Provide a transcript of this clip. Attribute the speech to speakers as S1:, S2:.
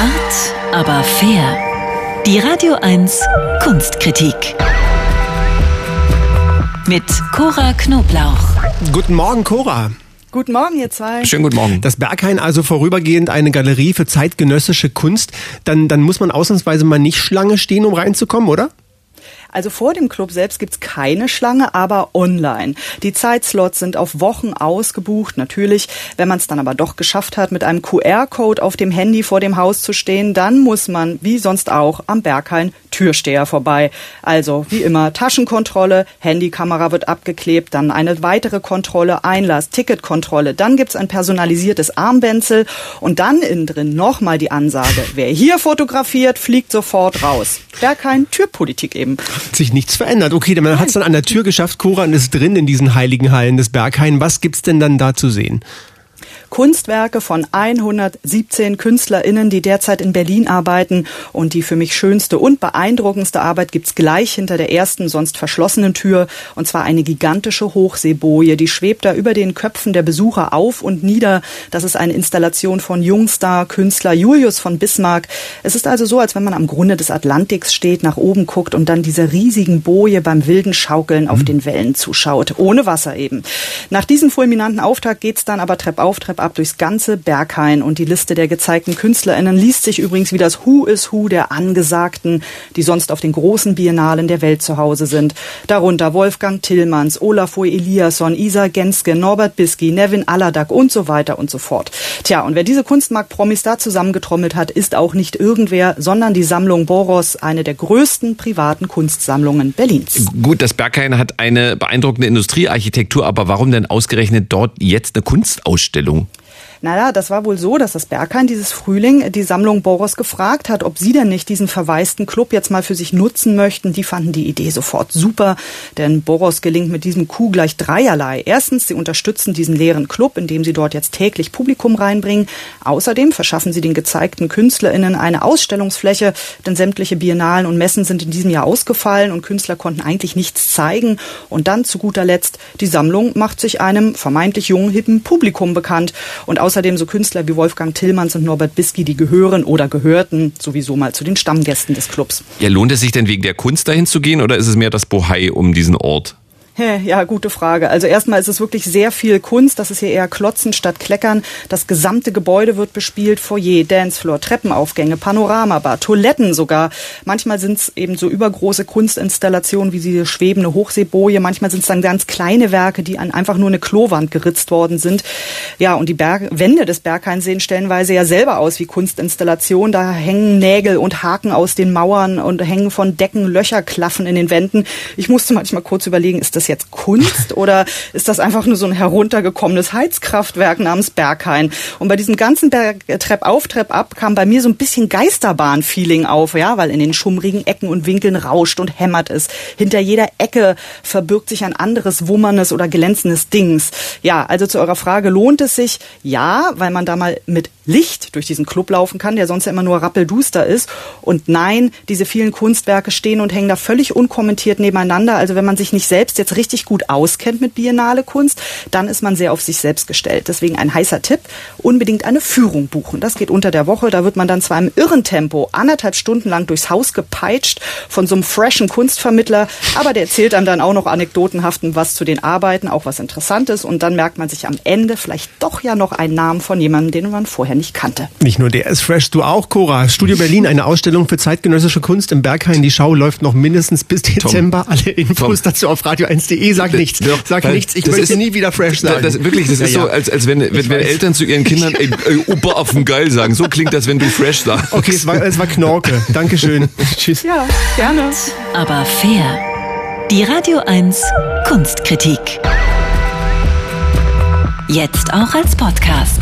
S1: Art, aber fair. Die Radio 1 Kunstkritik. Mit Cora Knoblauch.
S2: Guten Morgen, Cora.
S3: Guten Morgen, ihr zwei.
S4: Schönen guten Morgen.
S2: Das Berghain also vorübergehend eine Galerie für zeitgenössische Kunst. Dann, dann muss man ausnahmsweise mal nicht Schlange stehen, um reinzukommen, oder?
S3: Also vor dem Club selbst gibt's keine Schlange, aber online. Die Zeitslots sind auf Wochen ausgebucht, natürlich. Wenn man es dann aber doch geschafft hat, mit einem QR-Code auf dem Handy vor dem Haus zu stehen, dann muss man, wie sonst auch, am Berghain Türsteher vorbei. Also wie immer Taschenkontrolle, Handykamera wird abgeklebt, dann eine weitere Kontrolle, Einlass, Ticketkontrolle, dann gibt's ein personalisiertes Armbänzel und dann innen drin nochmal die Ansage, wer hier fotografiert, fliegt sofort raus. Berghain Türpolitik eben.
S2: Hat sich nichts verändert. Okay, man hat es dann an der Tür geschafft, Cora, und ist drin in diesen heiligen Hallen des Berghain. Was gibt's denn dann da zu sehen?
S3: Kunstwerke von 117 KünstlerInnen, die derzeit in Berlin arbeiten. Und die für mich schönste und beeindruckendste Arbeit gibt's gleich hinter der ersten, sonst verschlossenen Tür. Und zwar eine gigantische Hochseeboje. Die schwebt da über den Köpfen der Besucher auf und nieder. Das ist eine Installation von Jungstar-Künstler Julius von Bismarck. Es ist also so, als wenn man am Grunde des Atlantiks steht, nach oben guckt und dann dieser riesigen Boje beim wilden Schaukeln auf mhm. den Wellen zuschaut. Ohne Wasser eben. Nach diesem fulminanten Auftakt geht's dann aber Trepp auf, Trepp ab durchs ganze Berghain und die Liste der gezeigten KünstlerInnen liest sich übrigens wie das Who is Who der Angesagten, die sonst auf den großen Biennalen der Welt zu Hause sind. Darunter Wolfgang Tillmanns, Olafur Eliasson, Isa Genske, Norbert Bisky, Nevin Aladak und so weiter und so fort. Tja, und wer diese Kunstmarkt-Promis da zusammengetrommelt hat, ist auch nicht irgendwer, sondern die Sammlung Boros, eine der größten privaten Kunstsammlungen Berlins.
S4: Gut, das Berghain hat eine beeindruckende Industriearchitektur, aber warum denn ausgerechnet dort jetzt eine Kunstausstellung?
S3: Naja, das war wohl so, dass das Berghain dieses Frühling die Sammlung Boros gefragt hat, ob sie denn nicht diesen verwaisten Club jetzt mal für sich nutzen möchten. Die fanden die Idee sofort super, denn Boros gelingt mit diesem Coup gleich dreierlei. Erstens, sie unterstützen diesen leeren Club, indem sie dort jetzt täglich Publikum reinbringen. Außerdem verschaffen sie den gezeigten KünstlerInnen eine Ausstellungsfläche, denn sämtliche Biennalen und Messen sind in diesem Jahr ausgefallen und Künstler konnten eigentlich nichts zeigen. Und dann zu guter Letzt, die Sammlung macht sich einem vermeintlich jungen, hippen Publikum bekannt. Und außerdem so Künstler wie Wolfgang Tillmanns und Norbert Bisky, die gehören oder gehörten sowieso mal zu den Stammgästen des Clubs.
S4: Ja, lohnt es sich denn wegen der Kunst dahin zu gehen oder ist es mehr das Bohai um diesen Ort?
S3: Ja, gute Frage. Also erstmal ist es wirklich sehr viel Kunst. Das ist hier eher Klotzen statt Kleckern. Das gesamte Gebäude wird bespielt. Foyer, Dancefloor, Treppenaufgänge, Panoramabar, Toiletten sogar. Manchmal sind es eben so übergroße Kunstinstallationen wie diese schwebende Hochseeboje. Manchmal sind es dann ganz kleine Werke, die an einfach nur eine Klowand geritzt worden sind. Ja, und die Berg Wände des Berghains sehen stellenweise ja selber aus wie Kunstinstallationen. Da hängen Nägel und Haken aus den Mauern und hängen von Decken Löcherklaffen in den Wänden. Ich musste manchmal kurz überlegen, ist das jetzt Kunst oder ist das einfach nur so ein heruntergekommenes Heizkraftwerk namens Berghain? Und bei diesem ganzen Berg, Trepp auf, Trepp ab kam bei mir so ein bisschen Geisterbahn-Feeling auf, ja, weil in den schummrigen Ecken und Winkeln rauscht und hämmert es. Hinter jeder Ecke verbirgt sich ein anderes wummerndes oder glänzendes Dings. Ja, also zu eurer Frage, lohnt es sich? Ja, weil man da mal mit Licht durch diesen Club laufen kann, der sonst ja immer nur rappelduster ist. Und nein, diese vielen Kunstwerke stehen und hängen da völlig unkommentiert nebeneinander. Also wenn man sich nicht selbst jetzt richtig gut auskennt mit Biennale Kunst, dann ist man sehr auf sich selbst gestellt. Deswegen ein heißer Tipp, unbedingt eine Führung buchen. Das geht unter der Woche, da wird man dann zwar im irren Tempo anderthalb Stunden lang durchs Haus gepeitscht von so einem freshen Kunstvermittler, aber der erzählt einem dann auch noch anekdotenhaften was zu den Arbeiten, auch was Interessantes und dann merkt man sich am Ende vielleicht doch ja noch einen Namen von jemandem, den man vorher nicht kannte.
S2: Nicht nur der ist fresh, du auch, Cora. Studio Berlin, eine Ausstellung für zeitgenössische Kunst im Berghain. Die Schau läuft noch mindestens bis Dezember. Tom, Alle Infos Tom. dazu auf radio1.de. Sag nichts, sag nichts. Ich möchte ist, nie wieder fresh sein.
S4: Das, wirklich, das ist ja, so, als, als wenn, wenn, wenn Eltern zu ihren Kindern ey, ey, Opa auf dem Geil sagen. So klingt das, wenn du fresh sagst.
S2: Okay, es war, es war Knorke. Dankeschön.
S3: Tschüss. Ja, gerne.
S1: Aber fair. Die Radio 1 Kunstkritik. Jetzt auch als Podcast.